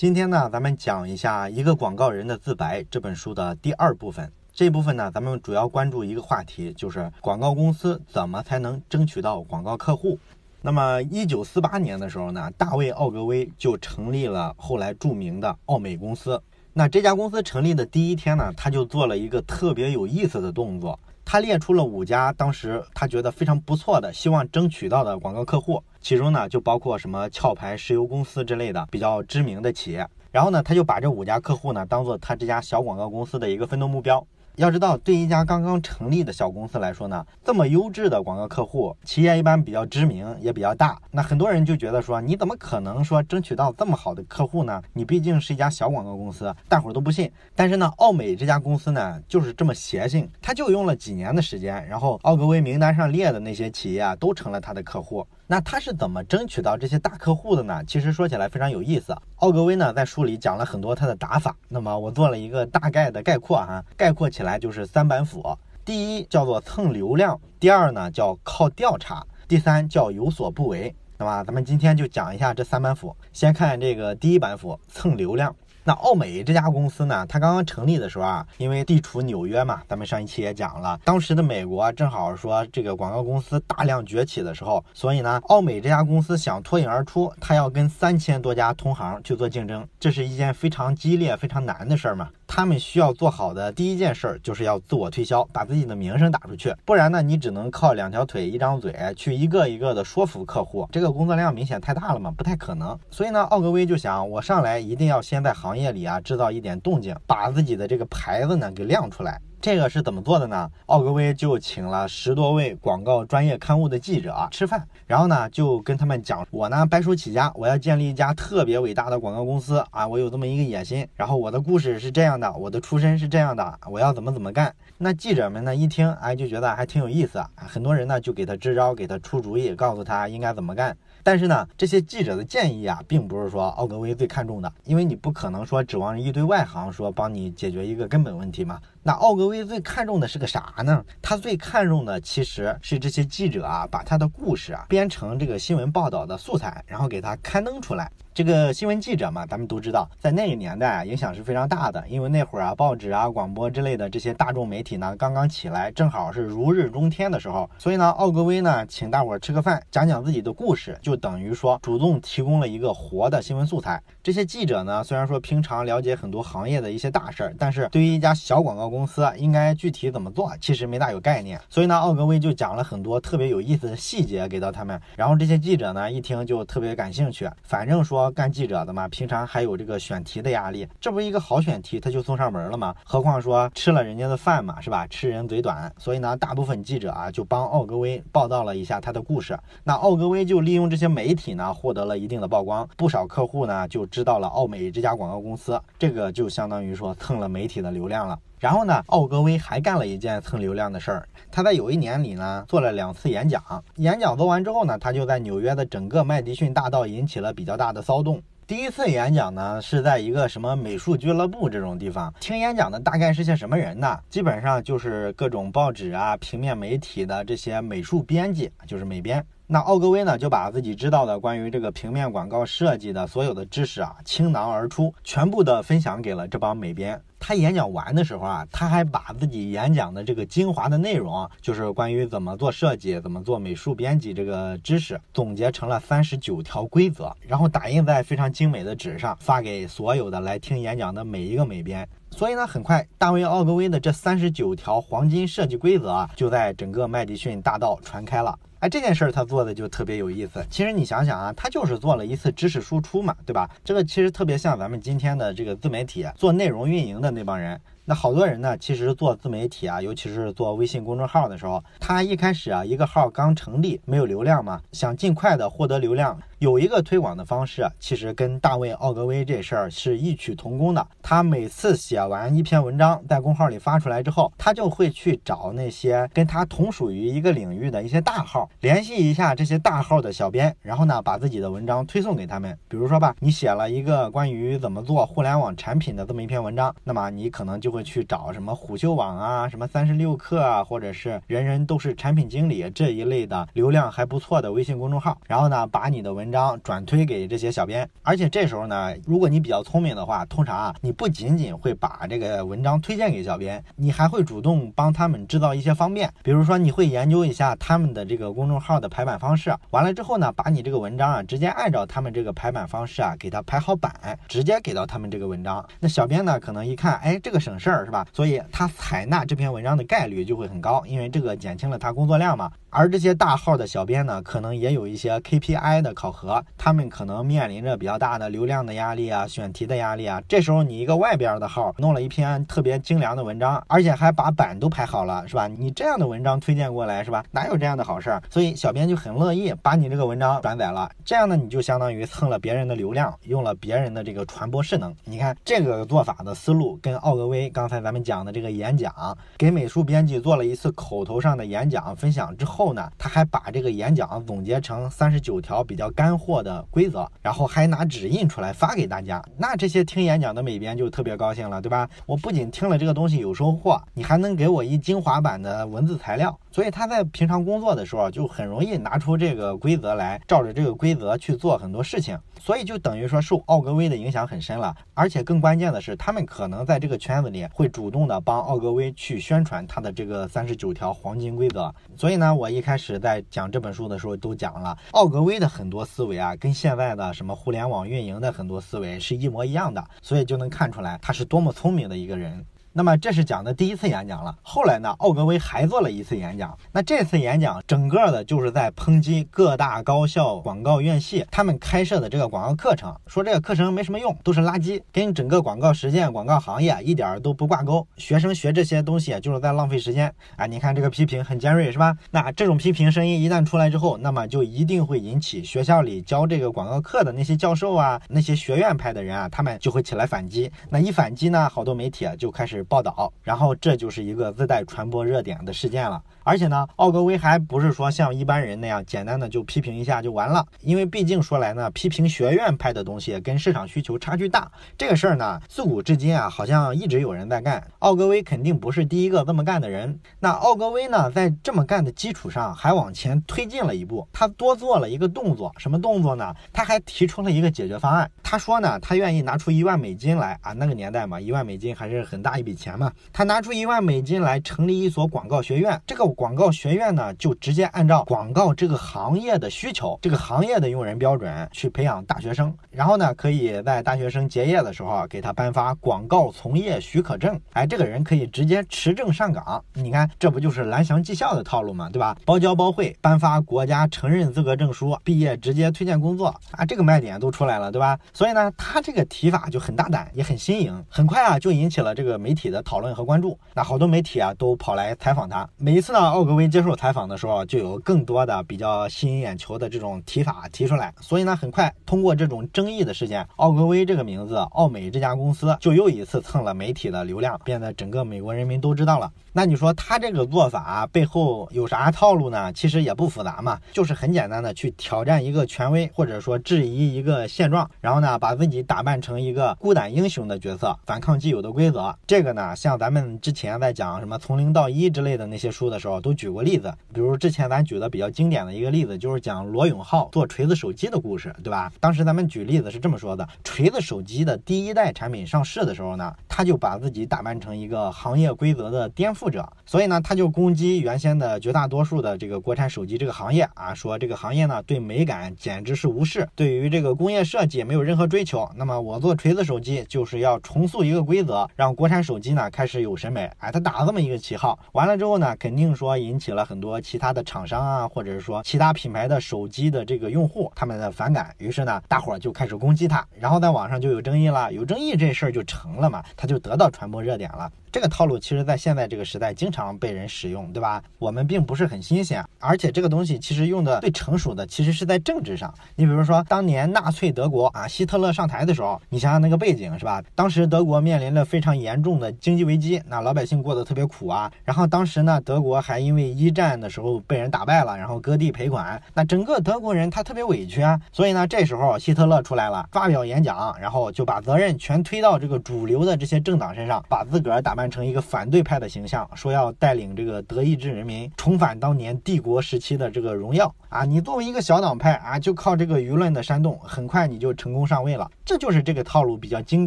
今天呢，咱们讲一下《一个广告人的自白》这本书的第二部分。这部分呢，咱们主要关注一个话题，就是广告公司怎么才能争取到广告客户。那么，一九四八年的时候呢，大卫·奥格威就成立了后来著名的奥美公司。那这家公司成立的第一天呢，他就做了一个特别有意思的动作。他列出了五家当时他觉得非常不错的、希望争取到的广告客户，其中呢就包括什么壳牌石油公司之类的比较知名的企业。然后呢，他就把这五家客户呢当做他这家小广告公司的一个奋斗目标。要知道，对一家刚刚成立的小公司来说呢，这么优质的广告客户，企业一般比较知名，也比较大。那很多人就觉得说，你怎么可能说争取到这么好的客户呢？你毕竟是一家小广告公司，大伙儿都不信。但是呢，奥美这家公司呢，就是这么邪性，他就用了几年的时间，然后奥格威名单上列的那些企业啊，都成了他的客户。那他是怎么争取到这些大客户的呢？其实说起来非常有意思。奥格威呢在书里讲了很多他的打法，那么我做了一个大概的概括哈，概括起来就是三板斧：第一叫做蹭流量，第二呢叫靠调查，第三叫有所不为。那么咱们今天就讲一下这三板斧。先看这个第一板斧，蹭流量。那奥美这家公司呢，它刚刚成立的时候啊，因为地处纽约嘛，咱们上一期也讲了，当时的美国正好说这个广告公司大量崛起的时候，所以呢，奥美这家公司想脱颖而出，它要跟三千多家同行去做竞争，这是一件非常激烈、非常难的事儿嘛。他们需要做好的第一件事儿就是要自我推销，把自己的名声打出去，不然呢，你只能靠两条腿、一张嘴去一个一个的说服客户，这个工作量明显太大了嘛，不太可能。所以呢，奥格威就想，我上来一定要先在行业里啊制造一点动静，把自己的这个牌子呢给亮出来。这个是怎么做的呢？奥格威就请了十多位广告专业刊物的记者吃饭，然后呢就跟他们讲，我呢白手起家，我要建立一家特别伟大的广告公司啊，我有这么一个野心。然后我的故事是这样的，我的出身是这样的，我要怎么怎么干。那记者们呢一听，哎就觉得还挺有意思啊，很多人呢就给他支招，给他出主意，告诉他应该怎么干。但是呢，这些记者的建议啊，并不是说奥格威最看重的，因为你不可能说指望一堆外行说帮你解决一个根本问题嘛。那奥格威最看重的是个啥呢？他最看重的其实是这些记者啊，把他的故事啊编成这个新闻报道的素材，然后给他刊登出来。这个新闻记者嘛，咱们都知道，在那个年代啊，影响是非常大的。因为那会儿啊，报纸啊、广播之类的这些大众媒体呢，刚刚起来，正好是如日中天的时候。所以呢，奥格威呢，请大伙儿吃个饭，讲讲自己的故事，就等于说主动提供了一个活的新闻素材。这些记者呢，虽然说平常了解很多行业的一些大事儿，但是对于一家小广告公司应该具体怎么做，其实没大有概念。所以呢，奥格威就讲了很多特别有意思的细节给到他们。然后这些记者呢，一听就特别感兴趣，反正说。干记者的嘛，平常还有这个选题的压力，这不是一个好选题，他就送上门了吗？何况说吃了人家的饭嘛，是吧？吃人嘴短，所以呢，大部分记者啊就帮奥格威报道了一下他的故事。那奥格威就利用这些媒体呢，获得了一定的曝光，不少客户呢就知道了奥美这家广告公司，这个就相当于说蹭了媒体的流量了。然后呢，奥格威还干了一件蹭流量的事儿。他在有一年里呢，做了两次演讲。演讲做完之后呢，他就在纽约的整个麦迪逊大道引起了比较大的骚动。第一次演讲呢，是在一个什么美术俱乐部这种地方听演讲的，大概是些什么人呢？基本上就是各种报纸啊、平面媒体的这些美术编辑，就是美编。那奥格威呢，就把自己知道的关于这个平面广告设计的所有的知识啊，倾囊而出，全部的分享给了这帮美编。他演讲完的时候啊，他还把自己演讲的这个精华的内容，就是关于怎么做设计、怎么做美术编辑这个知识，总结成了三十九条规则，然后打印在非常精美的纸上，发给所有的来听演讲的每一个美编。所以呢，很快大卫奥格威的这三十九条黄金设计规则啊，就在整个麦迪逊大道传开了。哎，这件事儿他做的就特别有意思。其实你想想啊，他就是做了一次知识输出嘛，对吧？这个其实特别像咱们今天的这个自媒体做内容运营的那帮人。那好多人呢，其实做自媒体啊，尤其是做微信公众号的时候，他一开始啊，一个号刚成立，没有流量嘛，想尽快的获得流量，有一个推广的方式，其实跟大卫奥格威这事儿是异曲同工的。他每次写完一篇文章，在公号里发出来之后，他就会去找那些跟他同属于一个领域的一些大号，联系一下这些大号的小编，然后呢，把自己的文章推送给他们。比如说吧，你写了一个关于怎么做互联网产品的这么一篇文章，那么你可能就会。去找什么虎嗅网啊，什么三十六氪啊，或者是人人都是产品经理这一类的流量还不错的微信公众号，然后呢，把你的文章转推给这些小编。而且这时候呢，如果你比较聪明的话，通常啊，你不仅仅会把这个文章推荐给小编，你还会主动帮他们制造一些方便。比如说，你会研究一下他们的这个公众号的排版方式，完了之后呢，把你这个文章啊，直接按照他们这个排版方式啊，给它排好版，直接给到他们这个文章。那小编呢，可能一看，哎，这个省事儿是吧？所以他采纳这篇文章的概率就会很高，因为这个减轻了他工作量嘛。而这些大号的小编呢，可能也有一些 KPI 的考核，他们可能面临着比较大的流量的压力啊、选题的压力啊。这时候你一个外边的号弄了一篇特别精良的文章，而且还把版都排好了，是吧？你这样的文章推荐过来，是吧？哪有这样的好事儿？所以小编就很乐意把你这个文章转载了。这样呢，你就相当于蹭了别人的流量，用了别人的这个传播势能。你看这个做法的思路，跟奥格威刚才咱们讲的这个演讲，给美术编辑做了一次口头上的演讲分享之后。后呢，他还把这个演讲总结成三十九条比较干货的规则，然后还拿纸印出来发给大家。那这些听演讲的美编就特别高兴了，对吧？我不仅听了这个东西有收获，你还能给我一精华版的文字材料。所以他在平常工作的时候就很容易拿出这个规则来，照着这个规则去做很多事情。所以就等于说受奥格威的影响很深了。而且更关键的是，他们可能在这个圈子里会主动的帮奥格威去宣传他的这个三十九条黄金规则。所以呢，我一开始在讲这本书的时候都讲了，奥格威的很多思维啊，跟现在的什么互联网运营的很多思维是一模一样的。所以就能看出来他是多么聪明的一个人。那么这是讲的第一次演讲了。后来呢，奥格威还做了一次演讲。那这次演讲整个的就是在抨击各大高校广告院系他们开设的这个广告课程，说这个课程没什么用，都是垃圾，跟整个广告实践、广告行业一点都不挂钩。学生学这些东西就是在浪费时间啊！你看这个批评很尖锐是吧？那这种批评声音一旦出来之后，那么就一定会引起学校里教这个广告课的那些教授啊、那些学院派的人啊，他们就会起来反击。那一反击呢，好多媒体啊就开始。报道，然后这就是一个自带传播热点的事件了。而且呢，奥格威还不是说像一般人那样简单的就批评一下就完了，因为毕竟说来呢，批评学院派的东西跟市场需求差距大，这个事儿呢，自古至今啊，好像一直有人在干。奥格威肯定不是第一个这么干的人。那奥格威呢，在这么干的基础上，还往前推进了一步，他多做了一个动作，什么动作呢？他还提出了一个解决方案。他说呢，他愿意拿出一万美金来啊，那个年代嘛，一万美金还是很大一笔钱嘛。他拿出一万美金来成立一所广告学院，这个。广告学院呢，就直接按照广告这个行业的需求，这个行业的用人标准去培养大学生，然后呢，可以在大学生结业的时候给他颁发广告从业许可证，哎，这个人可以直接持证上岗。你看，这不就是蓝翔技校的套路吗？对吧？包教包会，颁发国家承认资格证书，毕业直接推荐工作啊，这个卖点都出来了，对吧？所以呢，他这个提法就很大胆，也很新颖，很快啊就引起了这个媒体的讨论和关注。那好多媒体啊都跑来采访他，每一次呢。奥格威接受采访的时候，就有更多的比较吸引眼球的这种提法提出来，所以呢，很快通过这种争议的事件，奥格威这个名字，奥美这家公司就又一次蹭了媒体的流量，变得整个美国人民都知道了。那你说他这个做法背后有啥套路呢？其实也不复杂嘛，就是很简单的去挑战一个权威，或者说质疑一个现状，然后呢，把自己打扮成一个孤胆英雄的角色，反抗既有的规则。这个呢，像咱们之前在讲什么从零到一之类的那些书的时候。都举过例子，比如之前咱举的比较经典的一个例子，就是讲罗永浩做锤子手机的故事，对吧？当时咱们举例子是这么说的：锤子手机的第一代产品上市的时候呢，他就把自己打扮成一个行业规则的颠覆者，所以呢，他就攻击原先的绝大多数的这个国产手机这个行业啊，说这个行业呢对美感简直是无视，对于这个工业设计没有任何追求。那么我做锤子手机就是要重塑一个规则，让国产手机呢开始有审美。哎，他打了这么一个旗号，完了之后呢，肯定说。引起了很多其他的厂商啊，或者是说其他品牌的手机的这个用户他们的反感，于是呢，大伙儿就开始攻击他，然后在网上就有争议了，有争议这事儿就成了嘛，他就得到传播热点了。这个套路其实，在现在这个时代经常被人使用，对吧？我们并不是很新鲜，而且这个东西其实用的最成熟的，其实是在政治上。你比如说，当年纳粹德国啊，希特勒上台的时候，你想想那个背景是吧？当时德国面临着非常严重的经济危机，那老百姓过得特别苦啊。然后当时呢，德国还因为一战的时候被人打败了，然后割地赔款，那整个德国人他特别委屈啊。所以呢，这时候希特勒出来了，发表演讲，然后就把责任全推到这个主流的这些政党身上，把自个儿打败。扮成一个反对派的形象，说要带领这个德意志人民重返当年帝国时期的这个荣耀啊！你作为一个小党派啊，就靠这个舆论的煽动，很快你就成功上位了。这就是这个套路比较经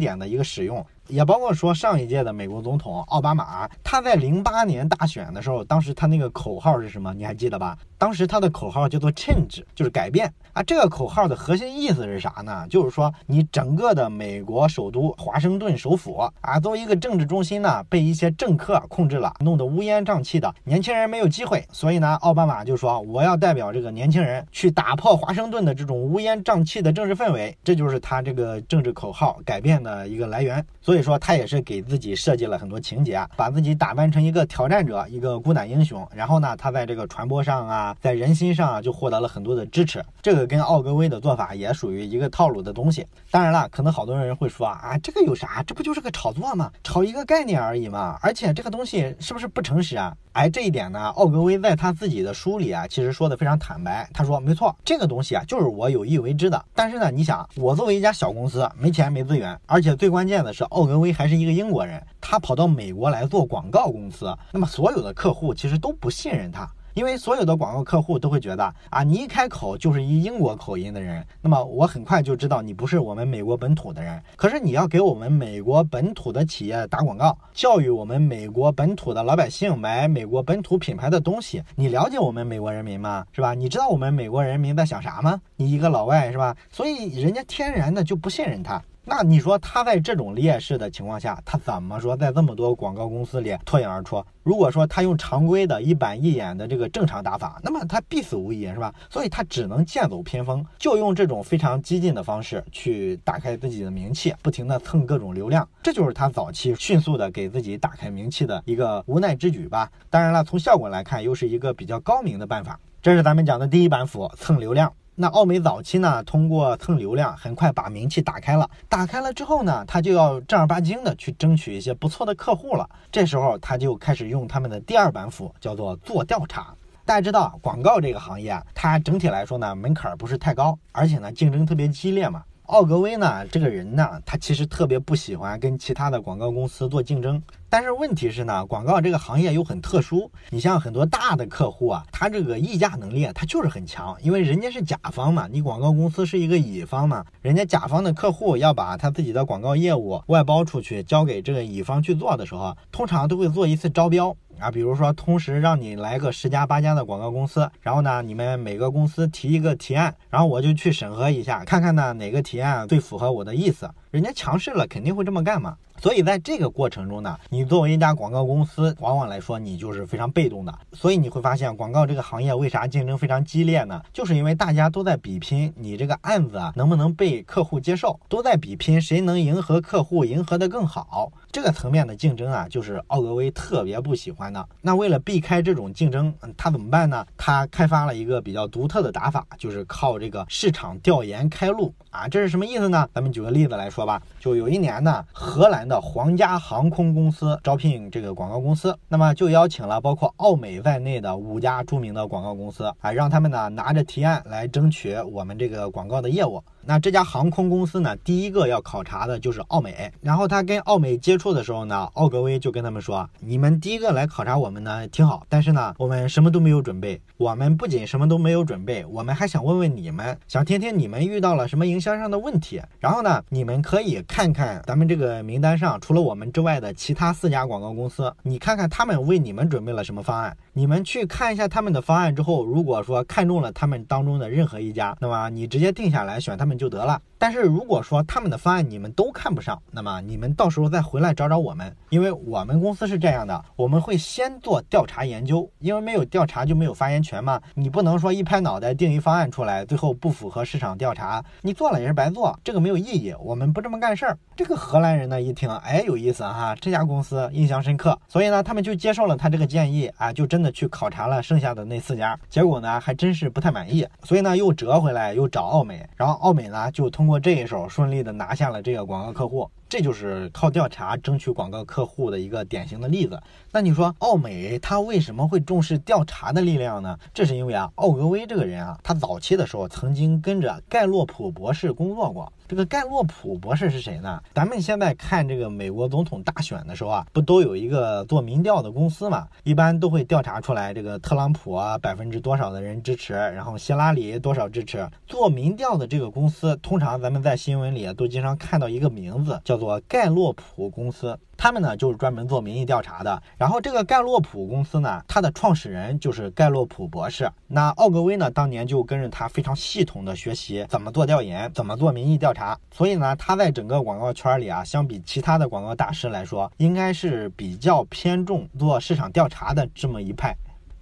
典的一个使用。也包括说上一届的美国总统奥巴马，他在零八年大选的时候，当时他那个口号是什么？你还记得吧？当时他的口号叫做 “change”，就是改变啊。这个口号的核心意思是啥呢？就是说你整个的美国首都华盛顿首府啊，作为一个政治中心呢，被一些政客控制了，弄得乌烟瘴气的，年轻人没有机会。所以呢，奥巴马就说我要代表这个年轻人去打破华盛顿的这种乌烟瘴气的政治氛围，这就是他这个政治口号改变的一个来源。所以所以说，他也是给自己设计了很多情节，把自己打扮成一个挑战者，一个孤胆英雄。然后呢，他在这个传播上啊，在人心上啊，就获得了很多的支持。这个跟奥格威的做法也属于一个套路的东西。当然了，可能好多人会说啊，这个有啥？这不就是个炒作吗？炒一个概念而已嘛。而且这个东西是不是不诚实啊？哎，这一点呢，奥格威在他自己的书里啊，其实说的非常坦白。他说，没错，这个东西啊，就是我有意为之的。但是呢，你想，我作为一家小公司，没钱没资源，而且最关键的是，奥格威还是一个英国人，他跑到美国来做广告公司，那么所有的客户其实都不信任他。因为所有的广告客户都会觉得啊，你一开口就是一英国口音的人，那么我很快就知道你不是我们美国本土的人。可是你要给我们美国本土的企业打广告，教育我们美国本土的老百姓买美国本土品牌的东西，你了解我们美国人民吗？是吧？你知道我们美国人民在想啥吗？你一个老外是吧？所以人家天然的就不信任他。那你说他在这种劣势的情况下，他怎么说在这么多广告公司里脱颖而出？如果说他用常规的一板一眼的这个正常打法，那么他必死无疑，是吧？所以他只能剑走偏锋，就用这种非常激进的方式去打开自己的名气，不停的蹭各种流量，这就是他早期迅速的给自己打开名气的一个无奈之举吧。当然了，从效果来看，又是一个比较高明的办法。这是咱们讲的第一板斧，蹭流量。那奥美早期呢，通过蹭流量，很快把名气打开了。打开了之后呢，他就要正儿八经的去争取一些不错的客户了。这时候他就开始用他们的第二板斧，叫做做调查。大家知道，广告这个行业啊，它整体来说呢，门槛不是太高，而且呢，竞争特别激烈嘛。奥格威呢，这个人呢，他其实特别不喜欢跟其他的广告公司做竞争。但是问题是呢，广告这个行业又很特殊。你像很多大的客户啊，他这个议价能力啊他就是很强，因为人家是甲方嘛，你广告公司是一个乙方嘛，人家甲方的客户要把他自己的广告业务外包出去，交给这个乙方去做的时候，通常都会做一次招标。啊，比如说，同时让你来个十家八家的广告公司，然后呢，你们每个公司提一个提案，然后我就去审核一下，看看呢哪个提案最符合我的意思。人家强势了，肯定会这么干嘛。所以在这个过程中呢，你作为一家广告公司，往往来说你就是非常被动的。所以你会发现，广告这个行业为啥竞争非常激烈呢？就是因为大家都在比拼你这个案子啊能不能被客户接受，都在比拼谁能迎合客户，迎合的更好。这个层面的竞争啊，就是奥格威特别不喜欢的。那为了避开这种竞争，他怎么办呢？他开发了一个比较独特的打法，就是靠这个市场调研开路啊。这是什么意思呢？咱们举个例子来说好吧。就有一年呢，荷兰的皇家航空公司招聘这个广告公司，那么就邀请了包括奥美在内的五家著名的广告公司啊，让他们呢拿着提案来争取我们这个广告的业务。那这家航空公司呢，第一个要考察的就是奥美。然后他跟奥美接触的时候呢，奥格威就跟他们说：“你们第一个来考察我们呢，挺好。但是呢，我们什么都没有准备。我们不仅什么都没有准备，我们还想问问你们，想听听你们遇到了什么营销上的问题。然后呢，你们可以看看咱们这个名单上除了我们之外的其他四家广告公司，你看看他们为你们准备了什么方案。你们去看一下他们的方案之后，如果说看中了他们当中的任何一家，那么你直接定下来选他们”就得了。但是如果说他们的方案你们都看不上，那么你们到时候再回来找找我们，因为我们公司是这样的，我们会先做调查研究，因为没有调查就没有发言权嘛。你不能说一拍脑袋定一方案出来，最后不符合市场调查，你做了也是白做，这个没有意义。我们不这么干事儿。这个荷兰人呢一听，哎，有意思哈，这家公司印象深刻，所以呢，他们就接受了他这个建议啊，就真的去考察了剩下的那四家，结果呢还真是不太满意，所以呢又折回来又找奥美，然后奥美呢就通过这一手顺利的拿下了这个广告客户。这就是靠调查争取广告客户的一个典型的例子。那你说奥美他为什么会重视调查的力量呢？这是因为啊，奥格威这个人啊，他早期的时候曾经跟着盖洛普博士工作过。这个盖洛普博士是谁呢？咱们现在看这个美国总统大选的时候啊，不都有一个做民调的公司嘛？一般都会调查出来这个特朗普啊百分之多少的人支持，然后希拉里多少支持。做民调的这个公司，通常咱们在新闻里都经常看到一个名字，叫叫做盖洛普公司。他们呢就是专门做民意调查的。然后这个盖洛普公司呢，它的创始人就是盖洛普博士。那奥格威呢，当年就跟着他非常系统的学习怎么做调研，怎么做民意调查。所以呢，他在整个广告圈里啊，相比其他的广告大师来说，应该是比较偏重做市场调查的这么一派。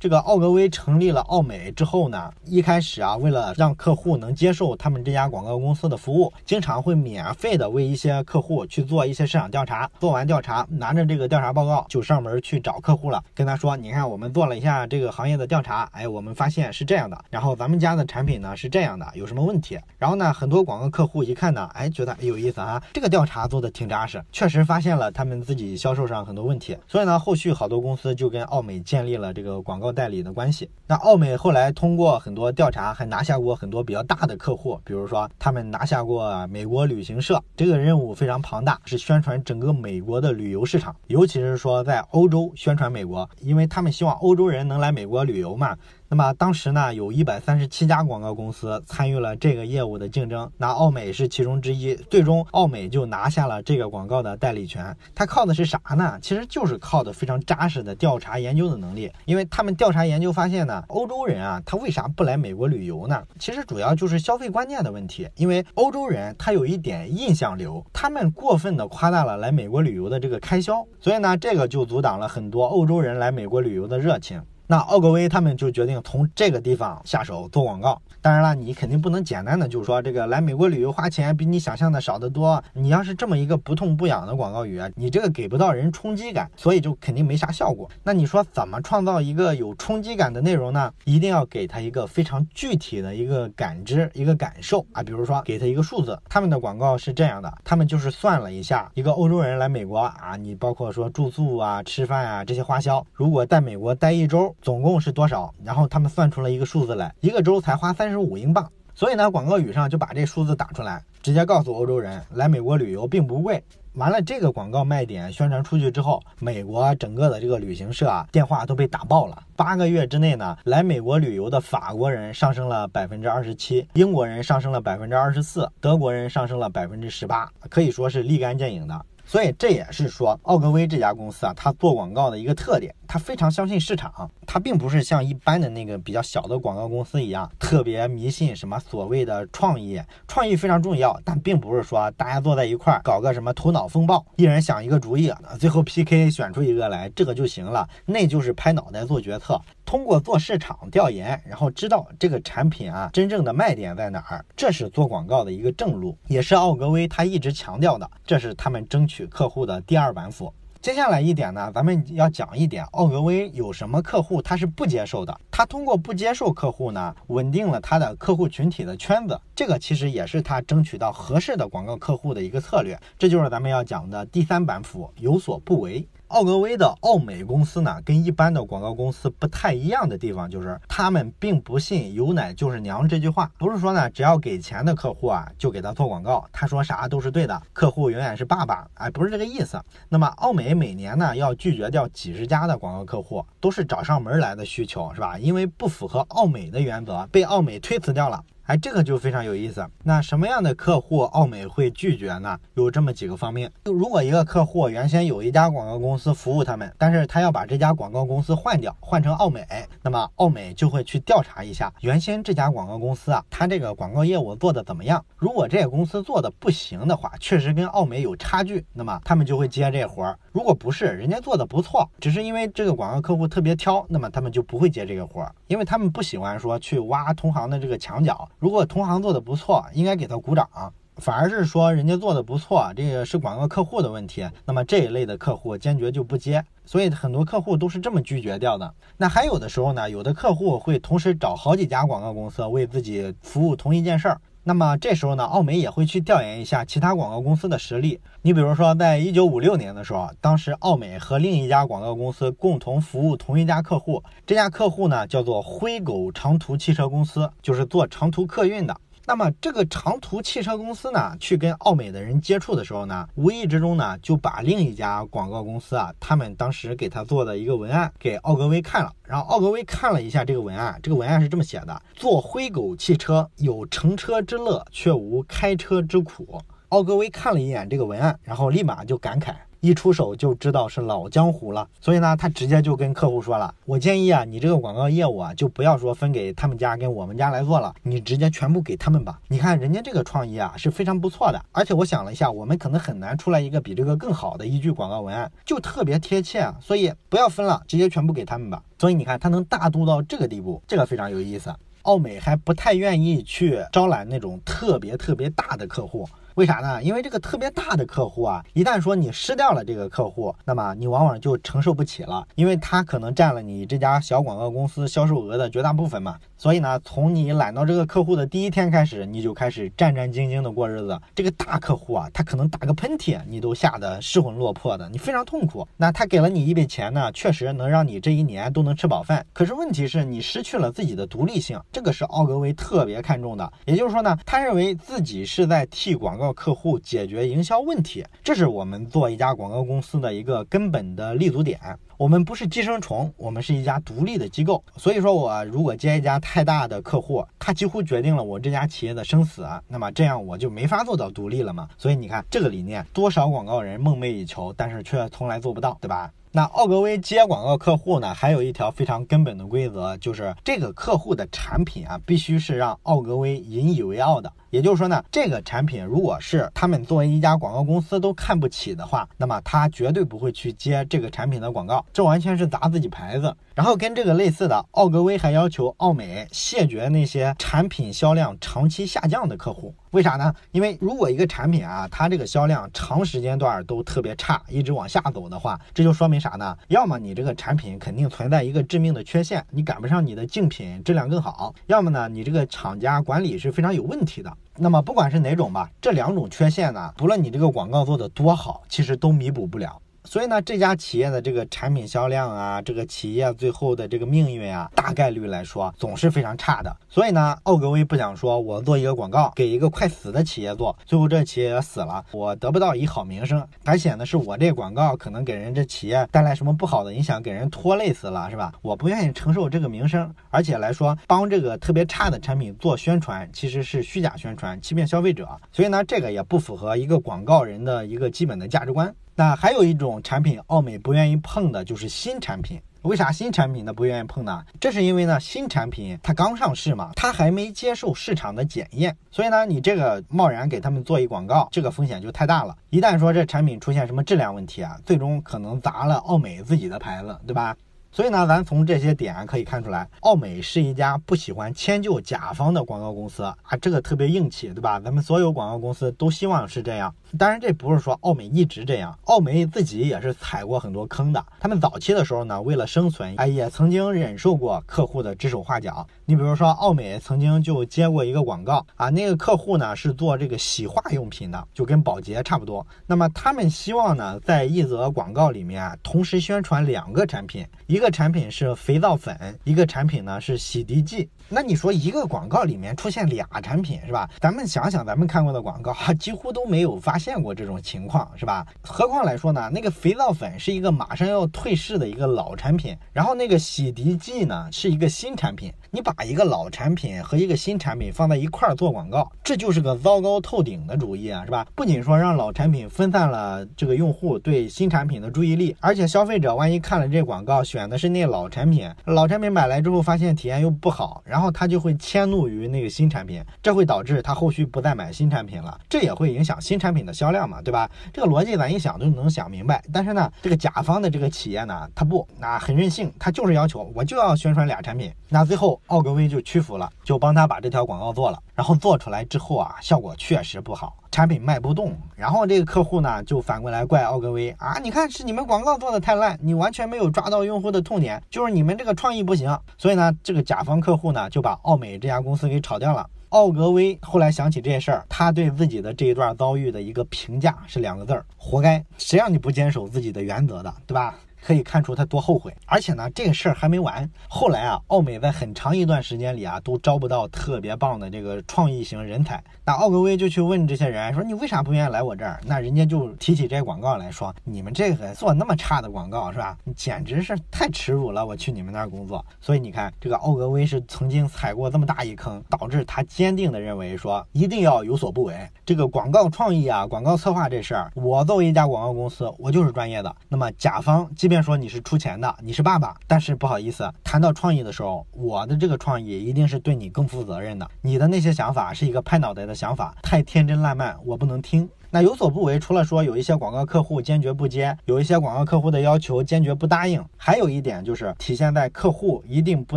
这个奥格威成立了奥美之后呢，一开始啊，为了让客户能接受他们这家广告公司的服务，经常会免费的为一些客户去做一些市场调查。做完调查，拿着这个调查报告就上门去找客户了，跟他说：“你看，我们做了一下这个行业的调查，哎，我们发现是这样的。然后咱们家的产品呢是这样的，有什么问题？然后呢，很多广告客户一看呢，哎，觉得有意思啊，这个调查做的挺扎实，确实发现了他们自己销售上很多问题。所以呢，后续好多公司就跟奥美建立了这个广告。代理的关系，那奥美后来通过很多调查，还拿下过很多比较大的客户，比如说他们拿下过美国旅行社，这个任务非常庞大，是宣传整个美国的旅游市场，尤其是说在欧洲宣传美国，因为他们希望欧洲人能来美国旅游嘛。那么当时呢，有一百三十七家广告公司参与了这个业务的竞争，那奥美是其中之一。最终，奥美就拿下了这个广告的代理权。它靠的是啥呢？其实就是靠的非常扎实的调查研究的能力。因为他们调查研究发现呢，欧洲人啊，他为啥不来美国旅游呢？其实主要就是消费观念的问题。因为欧洲人他有一点印象流，他们过分的夸大了来美国旅游的这个开销，所以呢，这个就阻挡了很多欧洲人来美国旅游的热情。那奥格威他们就决定从这个地方下手做广告。当然了，你肯定不能简单的就是说这个来美国旅游花钱比你想象的少得多。你要是这么一个不痛不痒的广告语，你这个给不到人冲击感，所以就肯定没啥效果。那你说怎么创造一个有冲击感的内容呢？一定要给他一个非常具体的一个感知、一个感受啊。比如说给他一个数字，他们的广告是这样的：他们就是算了一下，一个欧洲人来美国啊，你包括说住宿啊、吃饭啊这些花销，如果在美国待一周，总共是多少？然后他们算出了一个数字来，一个周才花三十五英镑。所以呢，广告语上就把这数字打出来，直接告诉欧洲人，来美国旅游并不贵。完了，这个广告卖点宣传出去之后，美国整个的这个旅行社啊，电话都被打爆了。八个月之内呢，来美国旅游的法国人上升了百分之二十七，英国人上升了百分之二十四，德国人上升了百分之十八，可以说是立竿见影的。所以这也是说，奥格威这家公司啊，它做广告的一个特点，他非常相信市场，他并不是像一般的那个比较小的广告公司一样，特别迷信什么所谓的创意。创意非常重要，但并不是说大家坐在一块儿搞个什么头脑风暴，一人想一个主意，最后 PK 选出一个来，这个就行了，那就是拍脑袋做决策。通过做市场调研，然后知道这个产品啊真正的卖点在哪儿，这是做广告的一个正路，也是奥格威他一直强调的，这是他们争取客户的第二板斧。接下来一点呢，咱们要讲一点，奥格威有什么客户他是不接受的，他通过不接受客户呢，稳定了他的客户群体的圈子，这个其实也是他争取到合适的广告客户的一个策略，这就是咱们要讲的第三板斧，有所不为。奥格威的奥美公司呢，跟一般的广告公司不太一样的地方，就是他们并不信“有奶就是娘”这句话，不是说呢，只要给钱的客户啊，就给他做广告，他说啥都是对的，客户永远是爸爸，哎，不是这个意思。那么奥美每年呢，要拒绝掉几十家的广告客户，都是找上门来的需求，是吧？因为不符合奥美的原则，被奥美推辞掉了。哎，这个就非常有意思。那什么样的客户奥美会拒绝呢？有这么几个方面。如果一个客户原先有一家广告公司服务他们，但是他要把这家广告公司换掉，换成奥美，那么奥美就会去调查一下原先这家广告公司啊，他这个广告业务做的怎么样？如果这个公司做的不行的话，确实跟奥美有差距，那么他们就会接这活儿。如果不是，人家做的不错，只是因为这个广告客户特别挑，那么他们就不会接这个活儿，因为他们不喜欢说去挖同行的这个墙角。如果同行做的不错，应该给他鼓掌，反而是说人家做的不错，这个是广告客户的问题，那么这一类的客户坚决就不接。所以很多客户都是这么拒绝掉的。那还有的时候呢，有的客户会同时找好几家广告公司为自己服务同一件事儿。那么这时候呢，奥美也会去调研一下其他广告公司的实力。你比如说，在一九五六年的时候，当时奥美和另一家广告公司共同服务同一家客户，这家客户呢叫做灰狗长途汽车公司，就是做长途客运的。那么这个长途汽车公司呢，去跟奥美的人接触的时候呢，无意之中呢，就把另一家广告公司啊，他们当时给他做的一个文案给奥格威看了。然后奥格威看了一下这个文案，这个文案是这么写的：做灰狗汽车有乘车之乐，却无开车之苦。奥格威看了一眼这个文案，然后立马就感慨。一出手就知道是老江湖了，所以呢，他直接就跟客户说了：“我建议啊，你这个广告业务啊，就不要说分给他们家跟我们家来做了，你直接全部给他们吧。你看人家这个创意啊是非常不错的，而且我想了一下，我们可能很难出来一个比这个更好的一句广告文案，就特别贴切啊。所以不要分了，直接全部给他们吧。所以你看他能大度到这个地步，这个非常有意思。奥美还不太愿意去招揽那种特别特别大的客户。”为啥呢？因为这个特别大的客户啊，一旦说你失掉了这个客户，那么你往往就承受不起了，因为他可能占了你这家小广告公司销售额的绝大部分嘛。所以呢，从你揽到这个客户的第一天开始，你就开始战战兢兢的过日子。这个大客户啊，他可能打个喷嚏，你都吓得失魂落魄的，你非常痛苦。那他给了你一笔钱呢，确实能让你这一年都能吃饱饭。可是问题是你失去了自己的独立性，这个是奥格威特别看重的。也就是说呢，他认为自己是在替广告告客户解决营销问题，这是我们做一家广告公司的一个根本的立足点。我们不是寄生虫，我们是一家独立的机构。所以说，我如果接一家太大的客户，他几乎决定了我这家企业的生死，那么这样我就没法做到独立了嘛。所以你看，这个理念，多少广告人梦寐以求，但是却从来做不到，对吧？那奥格威接广告客户呢，还有一条非常根本的规则，就是这个客户的产品啊，必须是让奥格威引以为傲的。也就是说呢，这个产品如果是他们作为一家广告公司都看不起的话，那么他绝对不会去接这个产品的广告，这完全是砸自己牌子。然后跟这个类似的，奥格威还要求奥美谢绝那些产品销量长期下降的客户。为啥呢？因为如果一个产品啊，它这个销量长时间段都特别差，一直往下走的话，这就说明啥呢？要么你这个产品肯定存在一个致命的缺陷，你赶不上你的竞品质量更好；要么呢，你这个厂家管理是非常有问题的。那么不管是哪种吧，这两种缺陷呢，不论你这个广告做的多好，其实都弥补不了。所以呢，这家企业的这个产品销量啊，这个企业最后的这个命运啊，大概率来说总是非常差的。所以呢，奥格威不想说我做一个广告给一个快死的企业做，最后这企业死了，我得不到一好名声，还显得是我这广告可能给人这企业带来什么不好的影响，给人拖累死了，是吧？我不愿意承受这个名声，而且来说帮这个特别差的产品做宣传，其实是虚假宣传，欺骗消费者。所以呢，这个也不符合一个广告人的一个基本的价值观。那还有一种产品，奥美不愿意碰的就是新产品。为啥新产品呢不愿意碰呢？这是因为呢，新产品它刚上市嘛，它还没接受市场的检验，所以呢，你这个贸然给他们做一广告，这个风险就太大了。一旦说这产品出现什么质量问题啊，最终可能砸了奥美自己的牌子，对吧？所以呢，咱从这些点可以看出来，奥美是一家不喜欢迁就甲方的广告公司啊，这个特别硬气，对吧？咱们所有广告公司都希望是这样。当然，这不是说奥美一直这样，奥美自己也是踩过很多坑的。他们早期的时候呢，为了生存，哎，也曾经忍受过客户的指手画脚。你比如说，奥美曾经就接过一个广告啊，那个客户呢是做这个洗化用品的，就跟保洁差不多。那么他们希望呢，在一则广告里面同时宣传两个产品，一个产品是肥皂粉，一个产品呢是洗涤剂。那你说一个广告里面出现俩产品是吧？咱们想想，咱们看过的广告，几乎都没有发现过这种情况是吧？何况来说呢，那个肥皂粉是一个马上要退市的一个老产品，然后那个洗涤剂呢是一个新产品。你把一个老产品和一个新产品放在一块儿做广告，这就是个糟糕透顶的主意啊，是吧？不仅说让老产品分散了这个用户对新产品的注意力，而且消费者万一看了这广告选的是那老产品，老产品买来之后发现体验又不好，然后他就会迁怒于那个新产品，这会导致他后续不再买新产品了，这也会影响新产品的销量嘛，对吧？这个逻辑咱一想就能想明白。但是呢，这个甲方的这个企业呢，他不，那很任性，他就是要求我就要宣传俩产品，那最后。奥格威就屈服了，就帮他把这条广告做了。然后做出来之后啊，效果确实不好，产品卖不动。然后这个客户呢，就反过来怪奥格威啊，你看是你们广告做的太烂，你完全没有抓到用户的痛点，就是你们这个创意不行。所以呢，这个甲方客户呢，就把奥美这家公司给炒掉了。奥格威后来想起这事儿，他对自己的这一段遭遇的一个评价是两个字儿：活该。谁让你不坚守自己的原则的，对吧？可以看出他多后悔。而且呢，这个事儿还没完。后来啊，奥美在很长一段时间里啊，都招不到特别棒的这个创意型人才。那奥格威就去问这些人说：“你为啥不愿意来我这儿？”那人家就提起这广告来说：“你们这个做那么差的广告是吧？你简直是太耻辱了！我去你们那儿工作。”所以你看，这个奥格威是曾经踩过这么大一坑，导致他坚定的认为说一定要有所不为。这个广告创意啊，广告策划这事儿，我作为一家广告公司，我就是专业的。那么甲方基本便说你是出钱的，你是爸爸，但是不好意思，谈到创意的时候，我的这个创意一定是对你更负责任的。你的那些想法是一个拍脑袋的想法，太天真烂漫，我不能听。那有所不为，除了说有一些广告客户坚决不接，有一些广告客户的要求坚决不答应，还有一点就是体现在客户一定不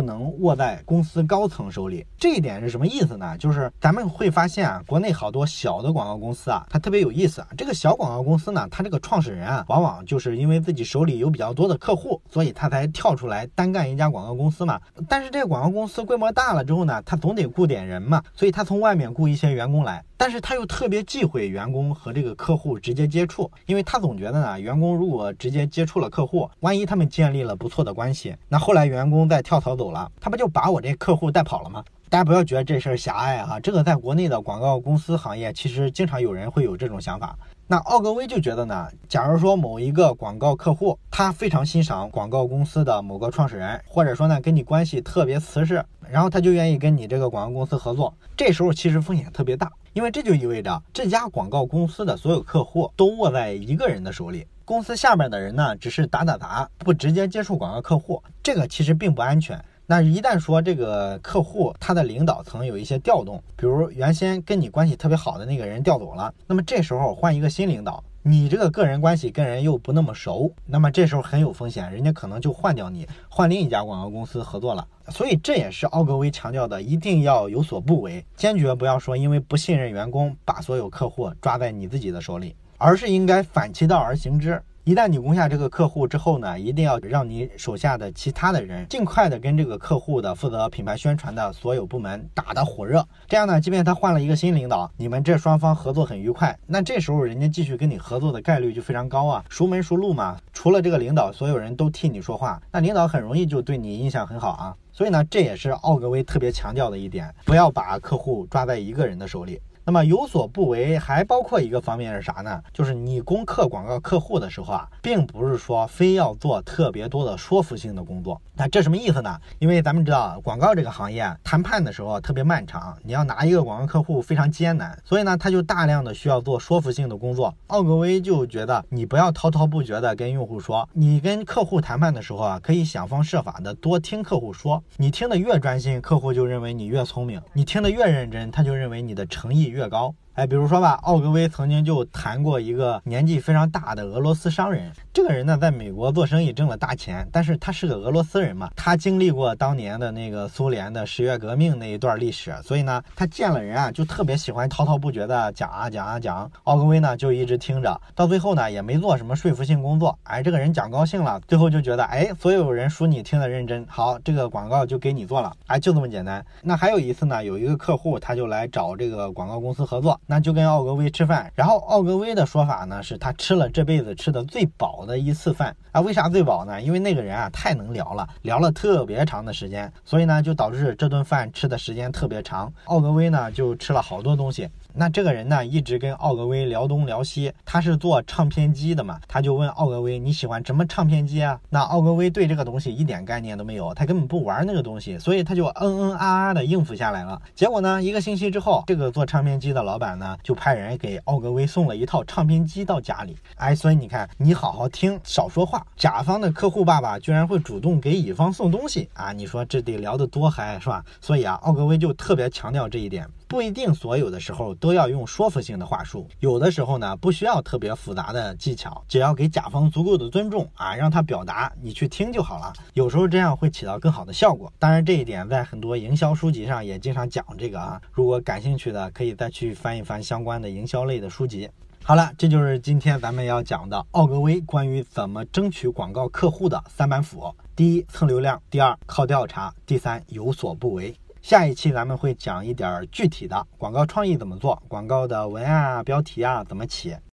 能握在公司高层手里。这一点是什么意思呢？就是咱们会发现啊，国内好多小的广告公司啊，它特别有意思啊。这个小广告公司呢，它这个创始人啊，往往就是因为自己手里有比较多的客户，所以他才跳出来单干一家广告公司嘛。但是这个广告公司规模大了之后呢，他总得雇点人嘛，所以他从外面雇一些员工来。但是他又特别忌讳员工和这个客户直接接触，因为他总觉得呢，员工如果直接接触了客户，万一他们建立了不错的关系，那后来员工再跳槽走了，他不就把我这客户带跑了吗？大家不要觉得这事儿狭隘哈，这个在国内的广告公司行业，其实经常有人会有这种想法。那奥格威就觉得呢，假如说某一个广告客户，他非常欣赏广告公司的某个创始人，或者说呢跟你关系特别瓷实，然后他就愿意跟你这个广告公司合作，这时候其实风险特别大。因为这就意味着这家广告公司的所有客户都握在一个人的手里，公司下边的人呢只是打打杂，不直接接触广告客户，这个其实并不安全。那一旦说这个客户他的领导层有一些调动，比如原先跟你关系特别好的那个人调走了，那么这时候换一个新领导。你这个个人关系跟人又不那么熟，那么这时候很有风险，人家可能就换掉你，换另一家广告公司合作了。所以这也是奥格威强调的，一定要有所不为，坚决不要说因为不信任员工，把所有客户抓在你自己的手里，而是应该反其道而行之。一旦你攻下这个客户之后呢，一定要让你手下的其他的人尽快的跟这个客户的负责品牌宣传的所有部门打得火热。这样呢，即便他换了一个新领导，你们这双方合作很愉快，那这时候人家继续跟你合作的概率就非常高啊，熟门熟路嘛。除了这个领导，所有人都替你说话，那领导很容易就对你印象很好啊。所以呢，这也是奥格威特别强调的一点，不要把客户抓在一个人的手里。那么有所不为，还包括一个方面是啥呢？就是你攻克广告客户的时候啊，并不是说非要做特别多的说服性的工作。那这什么意思呢？因为咱们知道广告这个行业谈判的时候特别漫长，你要拿一个广告客户非常艰难，所以呢，他就大量的需要做说服性的工作。奥格威就觉得你不要滔滔不绝的跟用户说，你跟客户谈判的时候啊，可以想方设法的多听客户说，你听得越专心，客户就认为你越聪明；你听得越认真，他就认为你的诚意。越高。哎，比如说吧，奥格威曾经就谈过一个年纪非常大的俄罗斯商人。这个人呢，在美国做生意挣了大钱，但是他是个俄罗斯人嘛，他经历过当年的那个苏联的十月革命那一段历史，所以呢，他见了人啊，就特别喜欢滔滔不绝的讲啊讲啊讲。奥格威呢，就一直听着，到最后呢，也没做什么说服性工作。哎，这个人讲高兴了，最后就觉得，哎，所有人说你听得认真，好，这个广告就给你做了。哎，就这么简单。那还有一次呢，有一个客户他就来找这个广告公司合作，那就跟奥格威。吃饭，然后奥格威的说法呢，是他吃了这辈子吃的最饱的一次饭啊。为啥最饱呢？因为那个人啊太能聊了，聊了特别长的时间，所以呢就导致这顿饭吃的时间特别长。奥格威呢就吃了好多东西。那这个人呢，一直跟奥格威聊东聊西，他是做唱片机的嘛，他就问奥格威你喜欢什么唱片机啊？那奥格威对这个东西一点概念都没有，他根本不玩那个东西，所以他就嗯嗯啊啊的应付下来了。结果呢，一个星期之后，这个做唱片机的老板呢，就派人给奥格威送了一套唱片机到家里。哎，所以你看，你好好听，少说话，甲方的客户爸爸居然会主动给乙方送东西啊！你说这得聊得多嗨是吧？所以啊，奥格威就特别强调这一点。不一定所有的时候都要用说服性的话术，有的时候呢不需要特别复杂的技巧，只要给甲方足够的尊重啊，让他表达，你去听就好了。有时候这样会起到更好的效果。当然这一点在很多营销书籍上也经常讲这个啊，如果感兴趣的可以再去翻一翻相关的营销类的书籍。好了，这就是今天咱们要讲的奥格威关于怎么争取广告客户的三板斧：第一，蹭流量；第二，靠调查；第三，有所不为。下一期咱们会讲一点具体的广告创意怎么做，广告的文案啊、标题啊怎么起。